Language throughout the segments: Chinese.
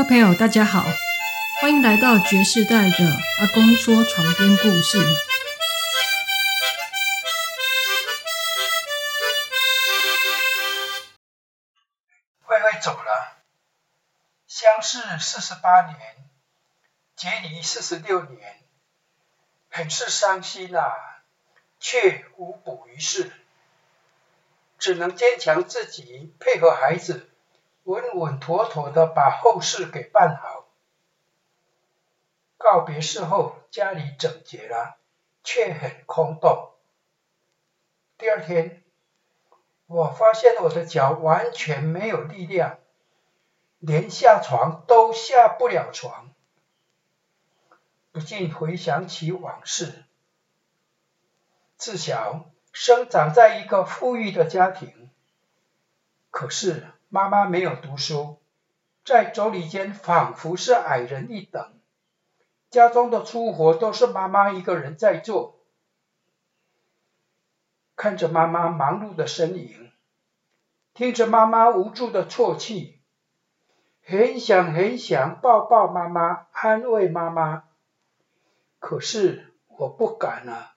各位朋友，大家好，欢迎来到爵士代的阿公说床边故事。慧慧走了，相识四十八年，结离四十六年，很是伤心啊，却无补于事，只能坚强自己，配合孩子。稳稳妥妥的把后事给办好。告别式后，家里整洁了，却很空洞。第二天，我发现我的脚完全没有力量，连下床都下不了床，不禁回想起往事。自小生长在一个富裕的家庭，可是。妈妈没有读书，在妯娌间仿佛是矮人一等。家中的粗活都是妈妈一个人在做。看着妈妈忙碌的身影，听着妈妈无助的啜泣，很想很想抱抱妈妈，安慰妈妈。可是我不敢啊，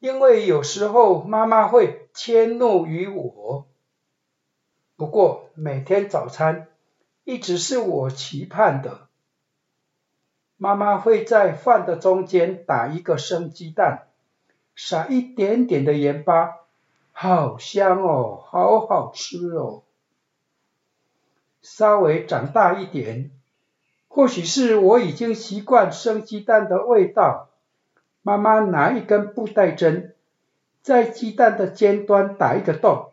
因为有时候妈妈会迁怒于我。不过每天早餐一直是我期盼的。妈妈会在饭的中间打一个生鸡蛋，撒一点点的盐巴，好香哦，好好吃哦。稍微长大一点，或许是我已经习惯生鸡蛋的味道，妈妈拿一根布袋针，在鸡蛋的尖端打一个洞。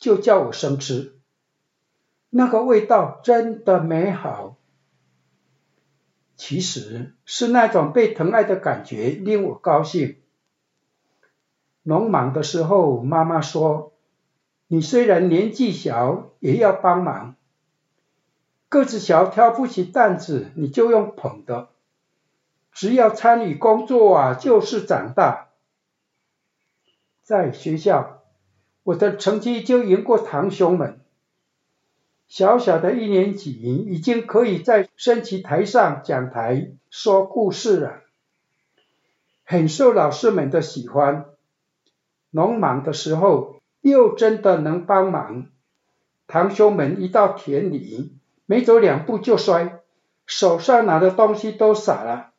就叫我生吃，那个味道真的美好。其实是那种被疼爱的感觉令我高兴。农忙的时候，妈妈说：“你虽然年纪小，也要帮忙。个子小挑不起担子，你就用捧的。只要参与工作啊，就是长大。”在学校。我的成绩就赢过堂兄们。小小的一年级，已经可以在升旗台上讲台说故事了，很受老师们的喜欢。农忙的时候，又真的能帮忙。堂兄们一到田里，没走两步就摔，手上拿的东西都洒了，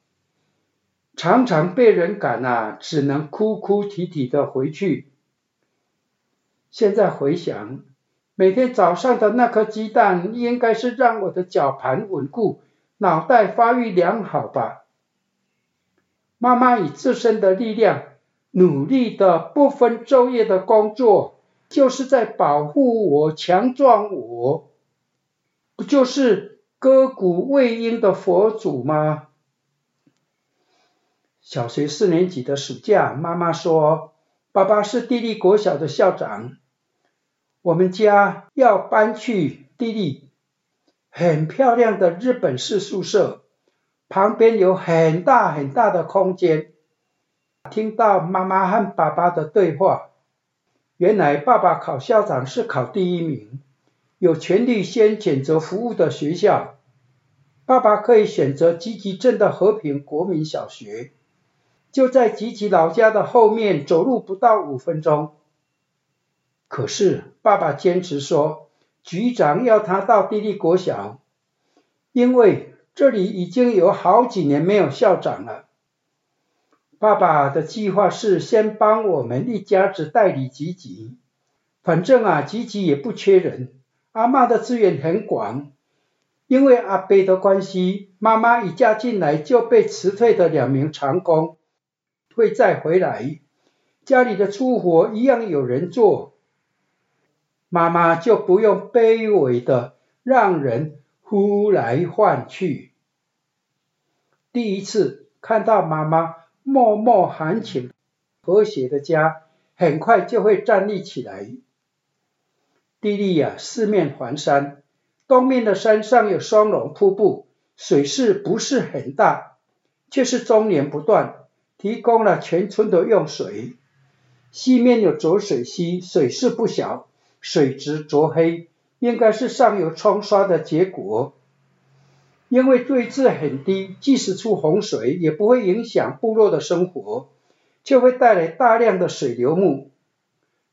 常常被人赶啊，只能哭哭啼啼的回去。现在回想，每天早上的那颗鸡蛋，应该是让我的脚盘稳固，脑袋发育良好吧。妈妈以自身的力量，努力的不分昼夜的工作，就是在保护我、强壮我，不就是亘古未应的佛祖吗？小学四年级的暑假，妈妈说，爸爸是地利国小的校长。我们家要搬去地利，很漂亮的日本式宿舍，旁边有很大很大的空间。听到妈妈和爸爸的对话，原来爸爸考校长是考第一名，有权利先选择服务的学校。爸爸可以选择集集镇的和平国民小学，就在吉吉老家的后面，走路不到五分钟。可是爸爸坚持说，局长要他到地利国小，因为这里已经有好几年没有校长了。爸爸的计划是先帮我们一家子代理吉吉，反正啊，吉吉也不缺人，阿妈的资源很广。因为阿伯的关系，妈妈一嫁进来就被辞退的两名长工会再回来，家里的粗活一样有人做。妈妈就不用卑微的让人呼来唤去。第一次看到妈妈默默含情、和谐的家，很快就会站立起来。地利呀，四面环山，东面的山上有双龙瀑布，水势不是很大，却是终年不断，提供了全村的用水。西面有浊水溪，水势不小。水质浊黑，应该是上游冲刷的结果。因为位置很低，即使出洪水也不会影响部落的生活，却会带来大量的水流木。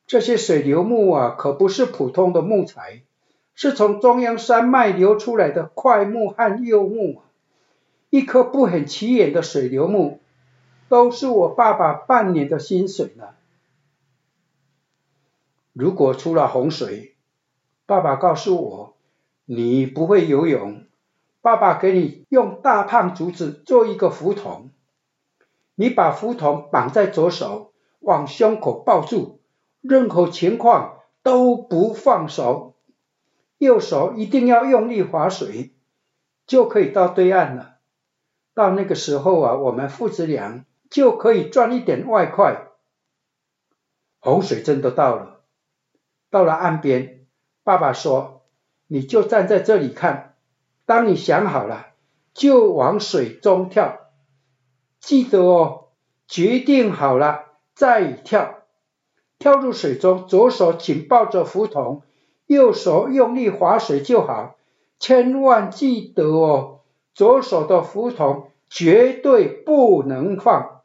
这些水流木啊，可不是普通的木材，是从中央山脉流出来的块木和柚木。一棵不很起眼的水流木，都是我爸爸半年的薪水呢。如果出了洪水，爸爸告诉我，你不会游泳，爸爸给你用大胖竹子做一个浮筒，你把浮筒绑在左手，往胸口抱住，任何情况都不放手，右手一定要用力划水，就可以到对岸了。到那个时候啊，我们父子俩就可以赚一点外快。洪水真的到了，到了岸边，爸爸说：“你就站在这里看，当你想好了，就往水中跳。记得哦，决定好了再跳。跳入水中，左手紧抱着浮筒，右手用力划水就好。千万记得哦。”左手的浮筒绝对不能放。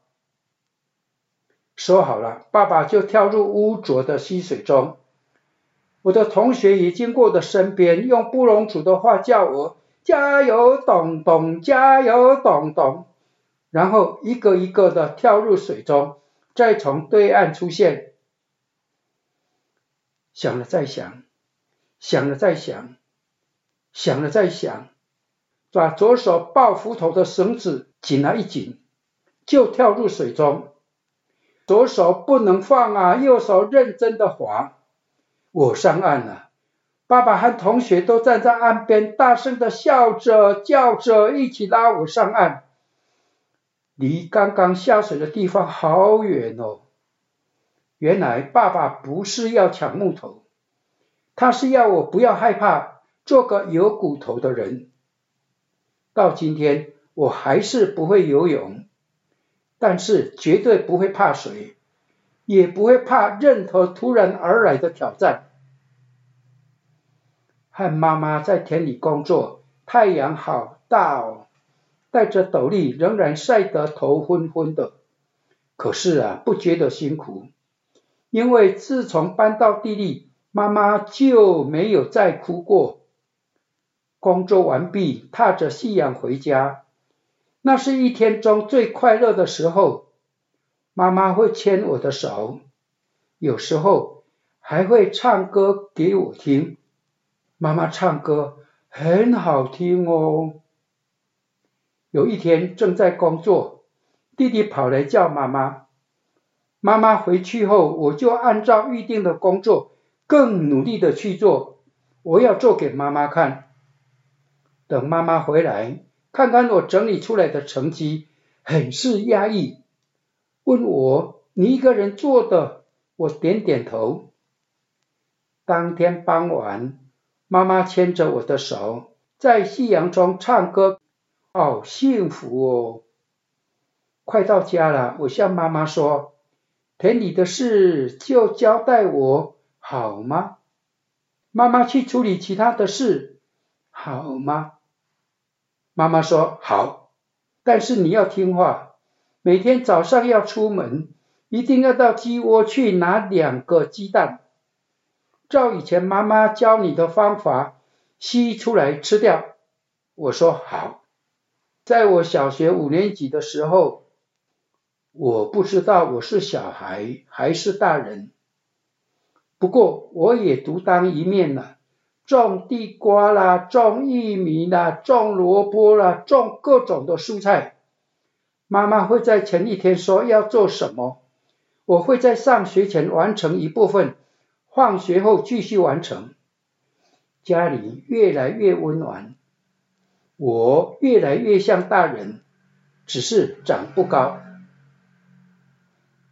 说好了，爸爸就跳入污浊的溪水中。我的同学也经过的身边，用布农族的话叫我加油，咚咚，加油，咚咚。然后一个一个的跳入水中，再从对岸出现。想了再想，想了再想，想了再想。把左手抱斧头的绳子紧了一紧，就跳入水中。左手不能放啊，右手认真的划。我上岸了，爸爸和同学都站在岸边，大声的笑着叫着，一起拉我上岸。离刚刚下水的地方好远哦。原来爸爸不是要抢木头，他是要我不要害怕，做个有骨头的人。到今天，我还是不会游泳，但是绝对不会怕水，也不会怕任何突然而来的挑战。和妈妈在田里工作，太阳好大哦，戴着斗笠仍然晒得头昏昏的。可是啊，不觉得辛苦，因为自从搬到地里，妈妈就没有再哭过。工作完毕，踏着夕阳回家，那是一天中最快乐的时候。妈妈会牵我的手，有时候还会唱歌给我听。妈妈唱歌很好听哦。有一天正在工作，弟弟跑来叫妈妈。妈妈回去后，我就按照预定的工作，更努力的去做。我要做给妈妈看。等妈妈回来，看看我整理出来的成绩，很是压抑，问我：“你一个人做的？”我点点头。当天傍晚，妈妈牵着我的手，在夕阳中唱歌，好幸福哦！快到家了，我向妈妈说：“田里的事就交代我，好吗？”妈妈去处理其他的事，好吗？妈妈说：“好，但是你要听话，每天早上要出门，一定要到鸡窝去拿两个鸡蛋，照以前妈妈教你的方法，吸出来吃掉。”我说：“好。”在我小学五年级的时候，我不知道我是小孩还是大人，不过我也独当一面了。种地瓜啦，种玉米啦，种萝卜啦，种各种的蔬菜。妈妈会在前一天说要做什么，我会在上学前完成一部分，放学后继续完成。家里越来越温暖，我越来越像大人，只是长不高。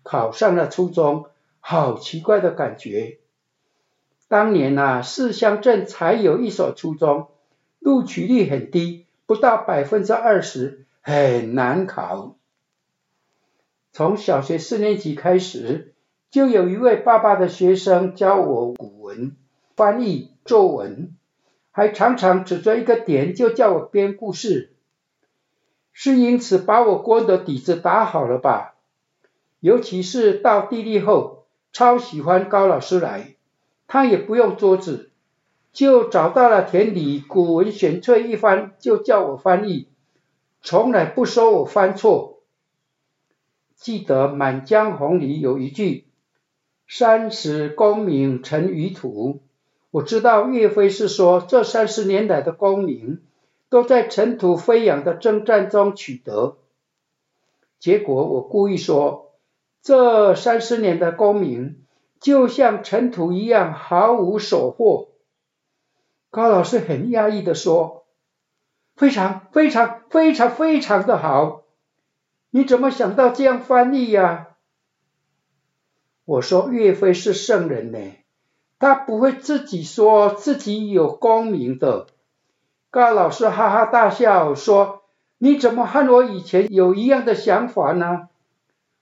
考上了初中，好奇怪的感觉。当年呐，四乡镇才有一所初中，录取率很低，不到百分之二十，很难考。从小学四年级开始，就有一位爸爸的学生教我古文、翻译、作文，还常常指着一个点就叫我编故事，是因此把我锅的底子打好了吧？尤其是到地利后，超喜欢高老师来，他也不用桌子，就找到了田里古文选粹一番，就叫我翻译，从来不说我犯错。记得《满江红》里有一句“三十功名尘与土”，我知道岳飞是说这三十年来的功名都在尘土飞扬的征战中取得。结果我故意说这三十年的功名就像尘土一样毫无所获。高老师很压抑地说：“非常非常非常非常的好。”你怎么想到这样翻译呀？我说岳飞是圣人呢，他不会自己说自己有功名的。高老师哈哈大笑说：“你怎么和我以前有一样的想法呢？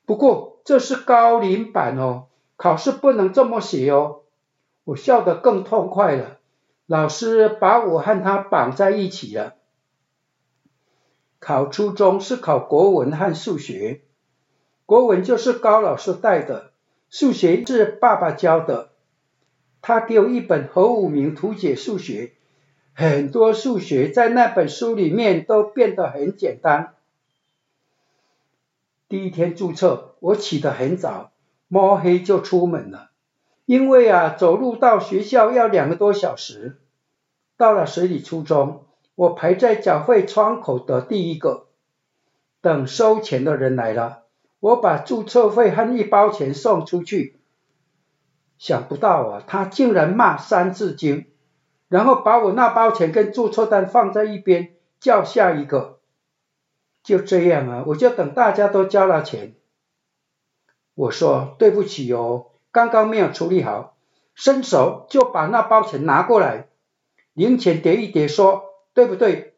不过这是高龄版哦，考试不能这么写哦。”我笑得更痛快了。老师把我和他绑在一起了。考初中是考国文和数学，国文就是高老师带的，数学是爸爸教的。他给我一本何武明图解数学，很多数学在那本书里面都变得很简单。第一天注册，我起得很早，摸黑就出门了，因为啊，走路到学校要两个多小时。到了水里初中。我排在缴费窗口的第一个，等收钱的人来了，我把注册费和一包钱送出去。想不到啊，他竟然骂三字经，然后把我那包钱跟注册单放在一边，叫下一个。就这样啊，我就等大家都交了钱。我说对不起哦，刚刚没有处理好，伸手就把那包钱拿过来，零钱叠一叠说。对不对？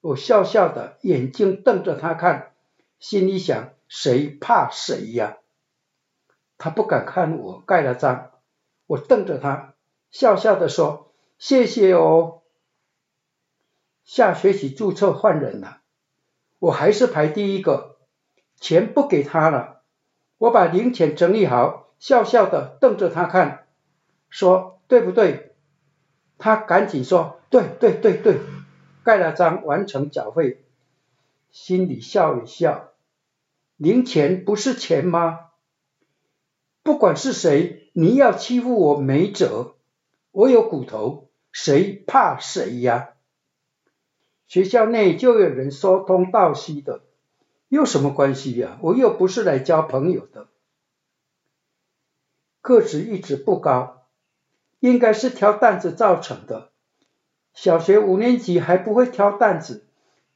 我笑笑的，眼睛瞪着他看，心里想：谁怕谁呀？他不敢看我，盖了章。我瞪着他，笑笑的说：谢谢哦。下学期注册换人了，我还是排第一个，钱不给他了。我把零钱整理好，笑笑的瞪着他看，说：对不对？他赶紧说：对对对对。盖了章，完成缴费，心里笑一笑。零钱不是钱吗？不管是谁，你要欺负我没辙。我有骨头，谁怕谁呀？学校内就有人说东道西的，有什么关系呀？我又不是来交朋友的。个子一直不高，应该是挑担子造成的。小学五年级还不会挑担子，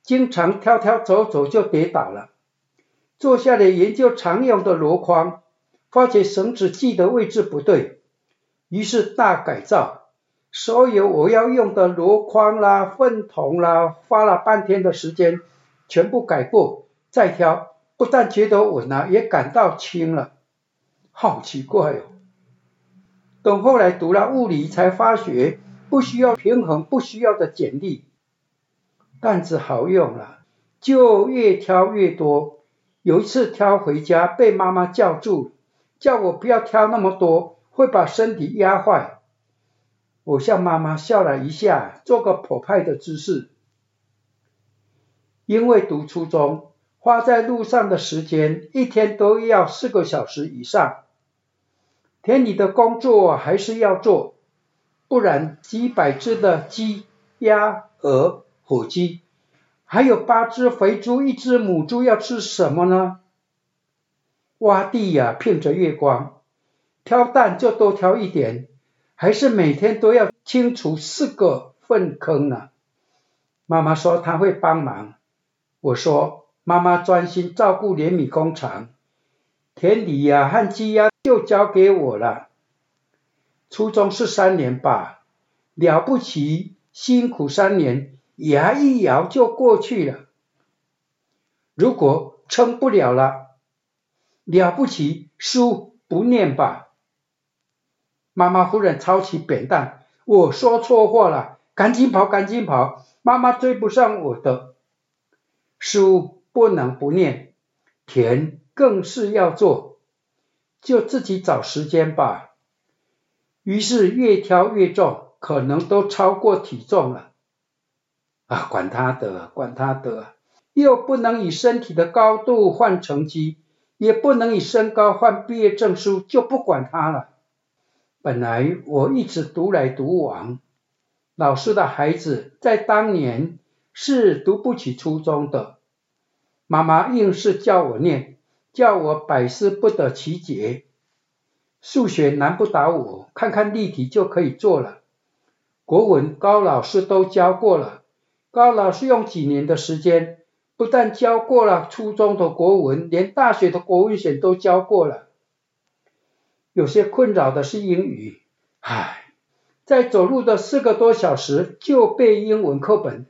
经常挑挑走走就跌倒了。坐下来研究常用的箩筐，发觉绳子系的位置不对，于是大改造，所有我要用的箩筐啦、粪桶啦，花了半天的时间，全部改过再挑，不但觉得稳了，也感到轻了。好奇怪哦！等后来读了物理，才发觉。不需要平衡，不需要的剪力，担子好用了，就越挑越多。有一次挑回家，被妈妈叫住，叫我不要挑那么多，会把身体压坏。我向妈妈笑了一下，做个颇派的姿势。因为读初中，花在路上的时间一天都要四个小时以上，田里的工作还是要做。不然几百只的鸡、鸭、鹅、火鸡，还有八只肥猪、一只母猪要吃什么呢？挖地呀，骗着月光，挑蛋就多挑一点，还是每天都要清除四个粪坑呢。妈妈说她会帮忙，我说妈妈专心照顾碾米工厂，田里呀和鸡鸭就交给我了。初中是三年吧，了不起，辛苦三年，牙一咬就过去了。如果撑不了了，了不起，书不念吧。妈妈忽然抄起扁担，我说错话了，赶紧跑，赶紧跑，妈妈追不上我的。书不能不念，田更是要做，就自己找时间吧。于是越挑越重，可能都超过体重了。啊，管他的，管他的，又不能以身体的高度换成绩，也不能以身高换毕业证书，就不管他了。本来我一直独来独往，老师的孩子在当年是读不起初中的。妈妈硬是叫我念，叫我百思不得其解。数学难不倒我，看看例题就可以做了。国文高老师都教过了，高老师用几年的时间，不但教过了初中的国文，连大学的国文选都教过了。有些困扰的是英语，唉，在走路的四个多小时就背英文课本，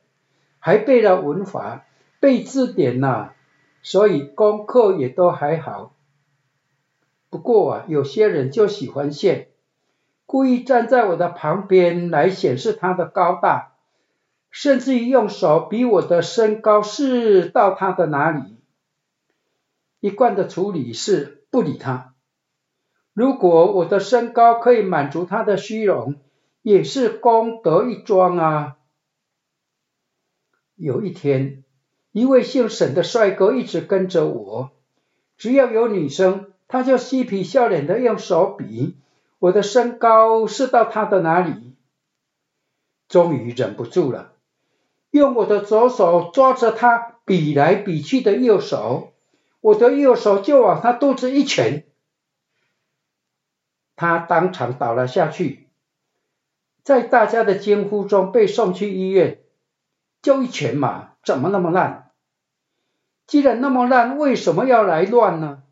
还背了文法。背字典呐、所以功课也都还好。不过啊，有些人就喜欢炫，故意站在我的旁边来显示他的高大，甚至于用手比我的身高是到他的哪里。一贯的处理是不理他。如果我的身高可以满足他的虚荣，也是功德一桩啊。有一天。一位姓沈的帅哥一直跟着我，只要有女生，他就嬉皮笑脸的用手比我的身高是到他的哪里。终于忍不住了，用我的左手抓着他比来比去的右手，我的右手就往他肚子一拳，他当场倒了下去，在大家的惊呼中被送去医院。就一拳嘛，怎么那么烂？既然那么烂，为什么要来乱呢？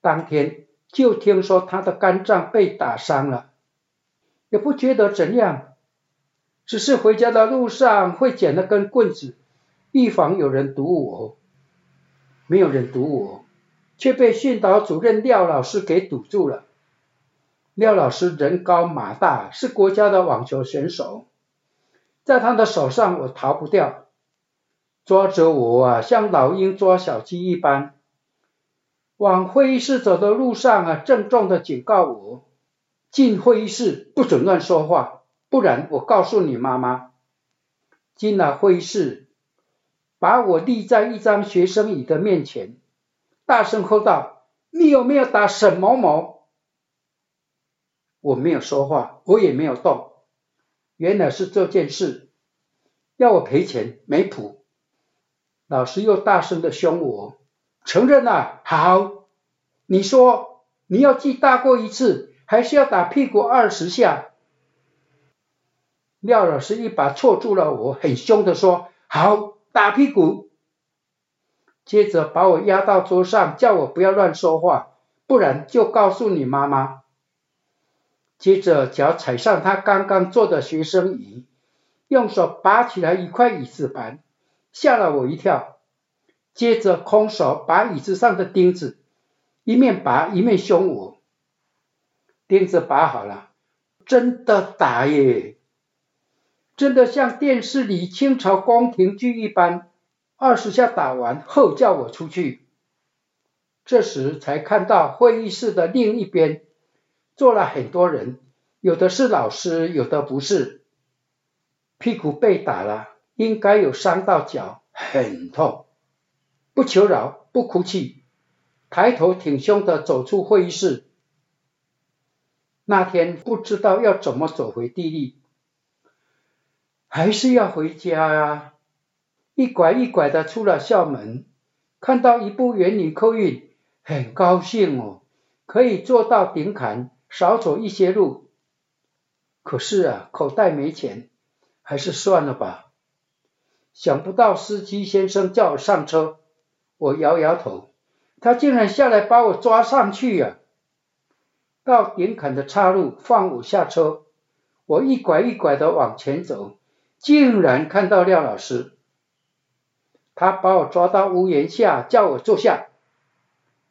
当天就听说他的肝脏被打伤了，也不觉得怎样，只是回家的路上会捡了根棍子，预防有人堵我。没有人堵我，却被训导主任廖老师给堵住了。廖老师人高马大，是国家的网球选手，在他的手上我逃不掉。抓着我啊，像老鹰抓小鸡一般，往会议室走的路上啊，郑重的警告我：进会议室不准乱说话，不然我告诉你妈妈。进了会议室，把我立在一张学生椅的面前，大声吼道：“你有没有打沈某某？”我没有说话，我也没有动。原来是这件事，要我赔钱，没谱。老师又大声的凶我，承认了，好，你说你要记大过一次，还是要打屁股二十下？廖老师一把错住了我，很凶的说，好，打屁股。接着把我压到桌上，叫我不要乱说话，不然就告诉你妈妈。接着脚踩上他刚刚坐的学生椅，用手拔起来一块椅子板。吓了我一跳，接着空手把椅子上的钉子一面拔一面凶我。钉子拔好了，真的打耶，真的像电视里清朝宫廷剧一般，二十下打完后叫我出去。这时才看到会议室的另一边坐了很多人，有的是老师，有的不是，屁股被打了。应该有伤到脚，很痛，不求饶，不哭泣，抬头挺胸的走出会议室。那天不知道要怎么走回地利，还是要回家啊？一拐一拐的出了校门，看到一部园林客运，很高兴哦，可以坐到顶坎，少走一些路。可是啊，口袋没钱，还是算了吧。想不到司机先生叫我上车，我摇摇头，他竟然下来把我抓上去呀、到顶坎的岔路放我下车，我一拐一拐的往前走，竟然看到廖老师，他把我抓到屋檐下，叫我坐下，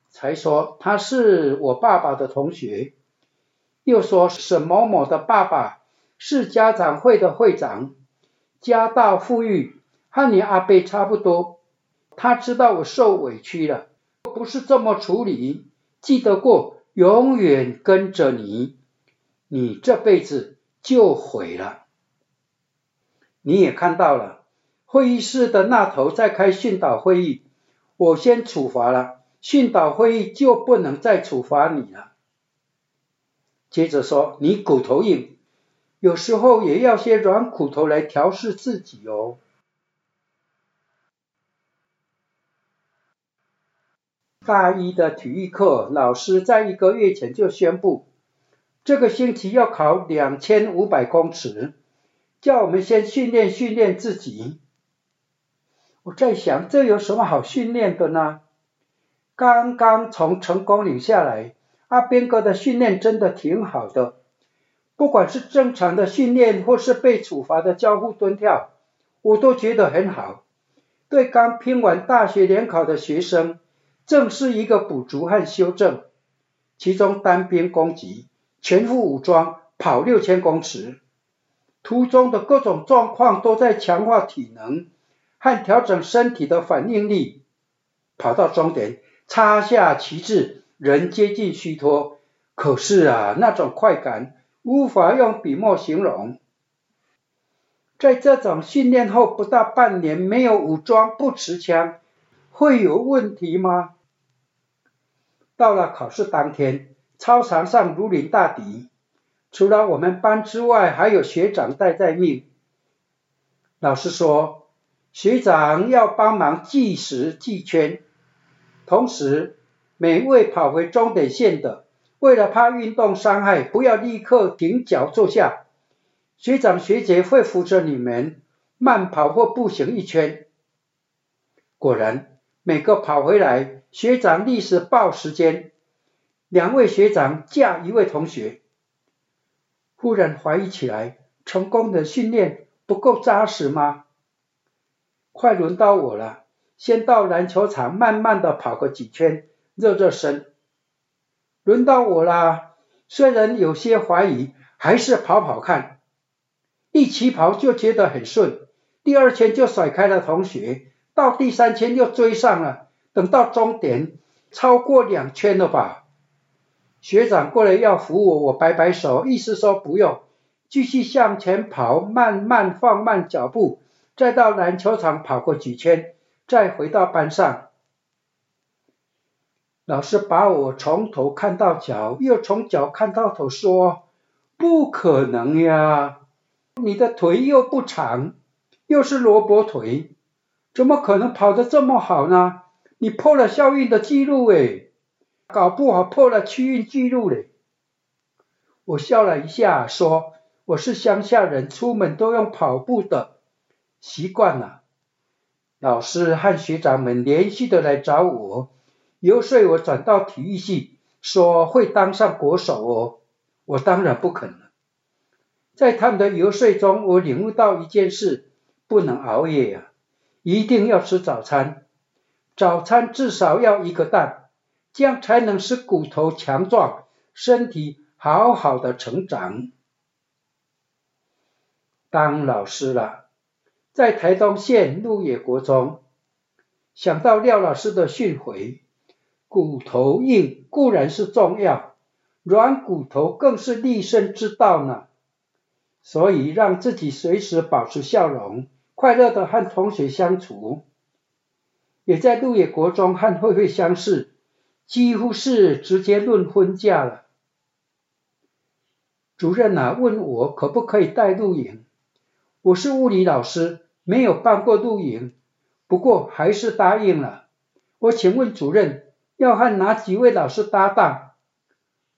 才说他是我爸爸的同学，又说沈某某的爸爸是家长会的会长，家道富裕，和你阿伯差不多。他知道我受委屈了，不是这么处理。记得过，永远跟着你，你这辈子就毁了。你也看到了，会议室的那头在开训导会议，我先处罚了，训导会议就不能再处罚你了。接着说，你骨头硬，有时候也要些软骨头来调试自己哦。大一的体育课，老师在一个月前就宣布，这个星期要考两千五百公尺，叫我们先训练训练自己。我在想，这有什么好训练的呢？刚刚从成功岭下来，阿边哥的训练真的挺好的，不管是正常的训练，或是被处罚的交互蹲跳，我都觉得很好。对刚拼完大学联考的学生。正是一个补足和修正，其中单兵攻击，全副武装跑六千公尺，途中的各种状况都在强化体能和调整身体的反应力。跑到终点，插下旗帜，人接近虚脱。可是啊，那种快感无法用笔墨形容。在这种训练后不到半年，没有武装不持枪。会有问题吗？到了考试当天，操场上如临大敌，除了我们班之外，还有学长带在命。老师说，学长要帮忙计时计圈，同时每位跑回终点线的，为了怕运动伤害，不要立刻停脚坐下。学长学姐会扶着你们慢跑或步行一圈。果然。每个跑回来，学长立时报时间。两位学长架一位同学，忽然怀疑起来：成功的训练不够扎实吗？快轮到我了，先到篮球场慢慢的跑个几圈，热热身。轮到我了，虽然有些怀疑，还是跑跑看。一起跑就觉得很顺，第二圈就甩开了同学。到第三圈又追上了，等到终点超过两圈了吧？学长过来要扶我，我摆摆手，意思说不用，继续向前跑，慢慢放慢脚步，再到篮球场跑过几圈，再回到班上。老师把我从头看到脚，又从脚看到头，说：“不可能呀，你的腿又不长，又是萝卜腿。”怎么可能跑得这么好呢？你破了校运的记录诶，搞不好破了区运记录嘞。我笑了一下，说：“我是乡下人，出门都用跑步的，习惯了。”老师和学长们连续的来找我，游说我转到体育系，说会当上国手哦。我当然不肯了。在他们的游说中，我领悟到一件事：不能熬夜呀。一定要吃早餐，早餐至少要一个蛋，这样才能使骨头强壮，身体好好的成长。当老师了，在台东县鹿野国中，想到廖老师的训诲，骨头硬固然是重要，软骨头更是立身之道呢。所以让自己随时保持笑容。快乐的和同学相处，也在鹿野国中和慧慧相识，几乎是直接论婚嫁了。主任啊，问我可不可以带露营？我是物理老师，没有办过露营，不过还是答应了。我请问主任，要和哪几位老师搭档？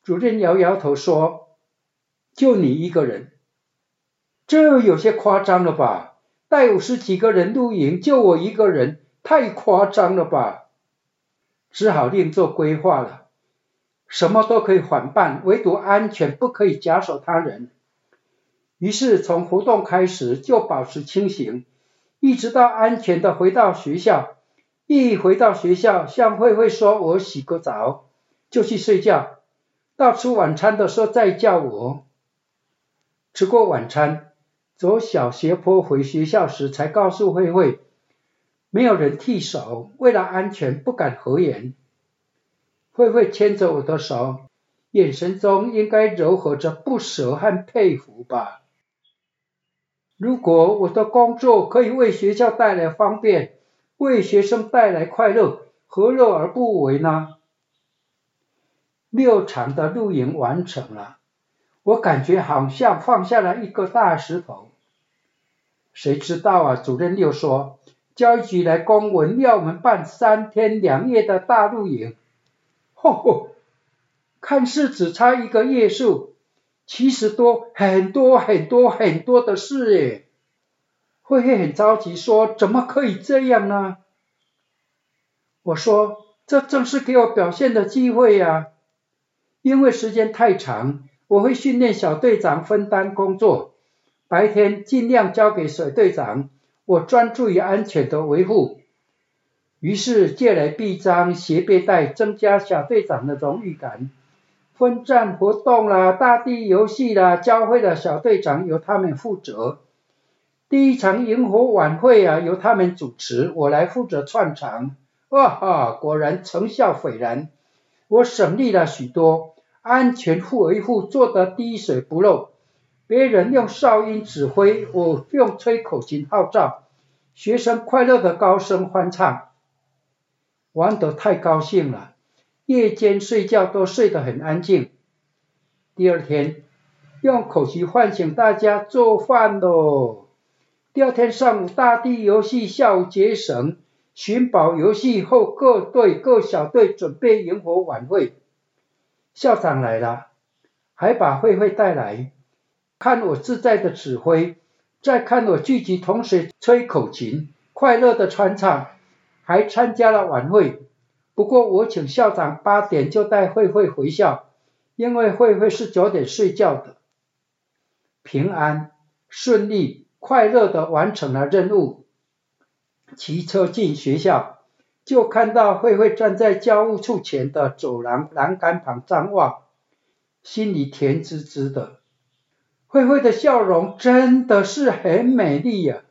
主任摇摇头说：“就你一个人。”这有些夸张了吧？带五十几个人露营，就我一个人，太夸张了吧？只好另做规划了。什么都可以缓办，唯独安全不可以假手他人。于是从活动开始就保持清醒，一直到安全的回到学校。一回到学校，向慧慧说我洗个澡，就去睡觉。到吃晚餐的时候再叫我。吃过晚餐，走小斜坡回学校时，才告诉慧慧，没有人替手，为了安全不敢合眼。慧慧牵着我的手，眼神中应该柔和着不舍和佩服吧。如果我的工作可以为学校带来方便，为学生带来快乐，何乐而不为呢？六场的露营完成了，我感觉好像放下了一个大石头。谁知道啊，主任又说，教育局来公文要我们办三天两夜的大露营。吼吼，看似只差一个夜数，其实多很多很多很多的事耶。慧慧很着急说：“怎么可以这样呢？”我说：“这正是给我表现的机会呀！因为时间太长，我会训练小队长分担工作，白天尽量交给小队长，我专注于安全的维护。”于是借来臂章、斜背带，增加小队长的荣誉感。分站活动啦、大地游戏啦，教会了小队长由他们负责。第一场萤火晚会啊，由他们主持，我来负责串场。哇哈，果然成效斐然，我省力了许多，安全护维护做得滴水不漏。别人用哨音指挥，我用吹口琴号召，学生快乐的高声欢唱。玩得太高兴了，夜间睡觉都睡得很安静。第二天，用口琴唤醒大家做饭喽。第二天上午，大地游戏，下午结绳、寻宝游戏后，各队各小队准备营火晚会。校长来了，还把慧慧带来，看我自在的指挥，再看我聚集同学吹口琴，快乐的传唱。还参加了晚会，不过我请校长八点就带慧慧回校，因为慧慧是九点睡觉的。平安、顺利、快乐的完成了任务。骑车进学校，就看到慧慧站在教务处前的走廊栏杆旁张望，心里甜滋滋的。慧慧的笑容真的是很美丽呀、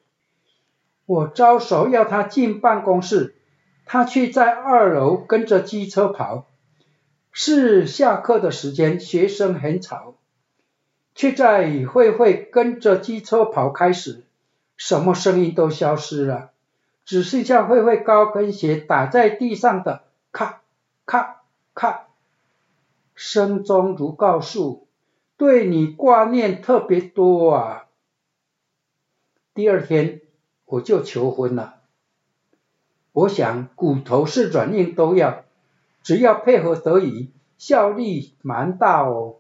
我招手要她进办公室，她却在二楼跟着机车跑。是下课的时间，学生很吵，却在慧慧跟着机车跑开始，什么声音都消失了，只剩下慧慧高跟鞋打在地上的咔咔咔，声中如告诉，对你挂念特别多啊。第二天。我就求婚了。我想骨头是软硬都要，只要配合得宜，效力蛮大哦。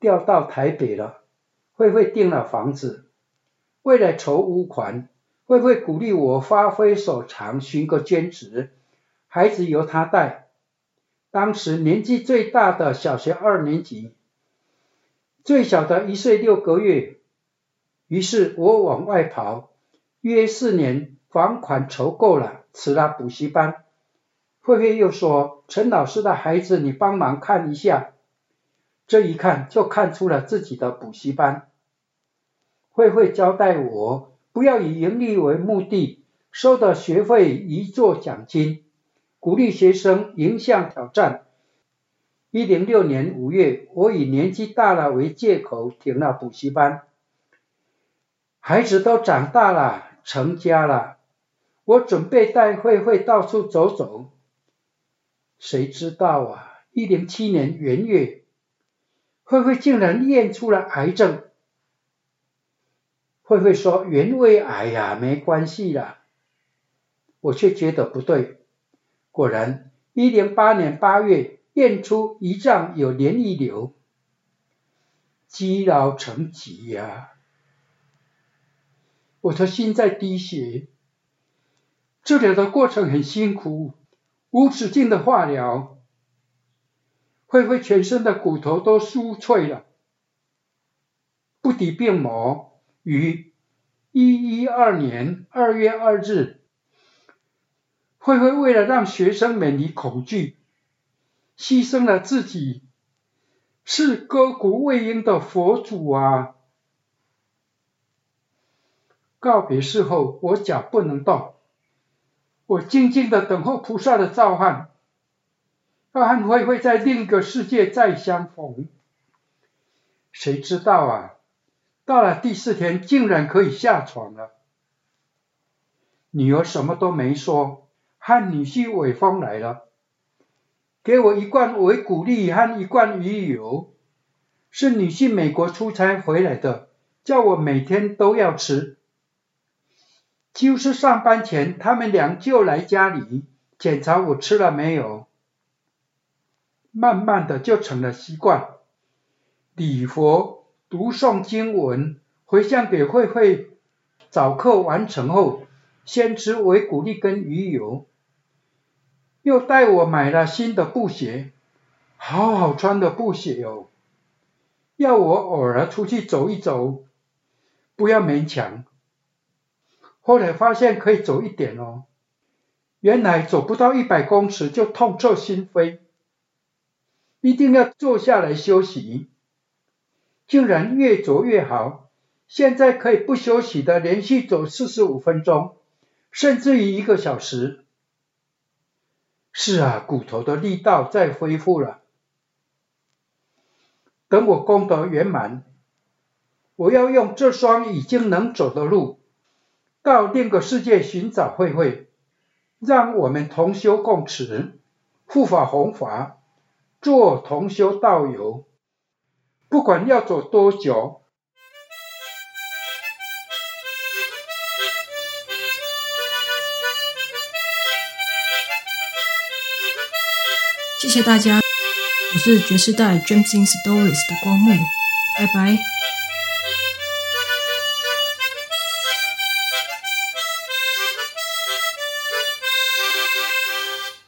调到台北了，慧慧订了房子。为了筹屋款，慧慧鼓励我发挥所长，寻个兼职，孩子由她带。当时年纪最大的小学二年级，最小的一岁六个月。于是我往外跑，约四年房款筹够了，辞了补习班。慧慧又说：“陈老师的孩子，你帮忙看一下。”这一看就看出了自己的补习班。慧慧交代我不要以盈利为目的，收的学费宜作奖金，鼓励学生迎向挑战。一零六年五月，我以年纪大了为借口停了补习班。孩子都长大了，成家了，我准备带慧慧到处走走。谁知道啊，一零七年元月，慧慧竟然验出了癌症。慧慧说原位癌呀，没关系啦。我却觉得不对。果然，一零八年八月验出胰脏有粘液瘤，积劳成疾呀。我的心在滴血，治疗的过程很辛苦，无止境的化疗，慧慧全身的骨头都酥脆了。不敌病魔，于一一二年二月二日，慧慧为了让学生免于恐惧，牺牲了自己，是割骨喂鹰的佛祖啊！告别式后，我脚不能动，我静静的等候菩萨的召唤，要和慧慧在另一个世界再相逢。谁知道啊，到了第四天，竟然可以下床了。女儿什么都没说，和女婿伟峰来了，给我一罐维骨力和一罐鱼油，是女婿美国出差回来的，叫我每天都要吃。就是上班前，他们俩就来家里检查我吃了没有，慢慢的就成了习惯。礼佛、读诵经文、回向给慧慧，早课完成后。先吃维骨力跟鱼油，又带我买了新的布鞋，好好穿的布鞋哦。要我偶尔出去走一走，不要勉强。后来发现可以走一点哦，原来走不到一百公尺就痛彻心扉，一定要坐下来休息。竟然越走越好，现在可以不休息的连续走四十五分钟。甚至于一个小时，是啊，骨头的力道在恢复了。等我功德圆满，我要用这双已经能走的路，到另一个世界寻找慧慧，让我们同修共持，护法弘法，做同修道友，不管要走多久。谢谢大家，我是爵士代 Gems in Stories 的光木，拜拜。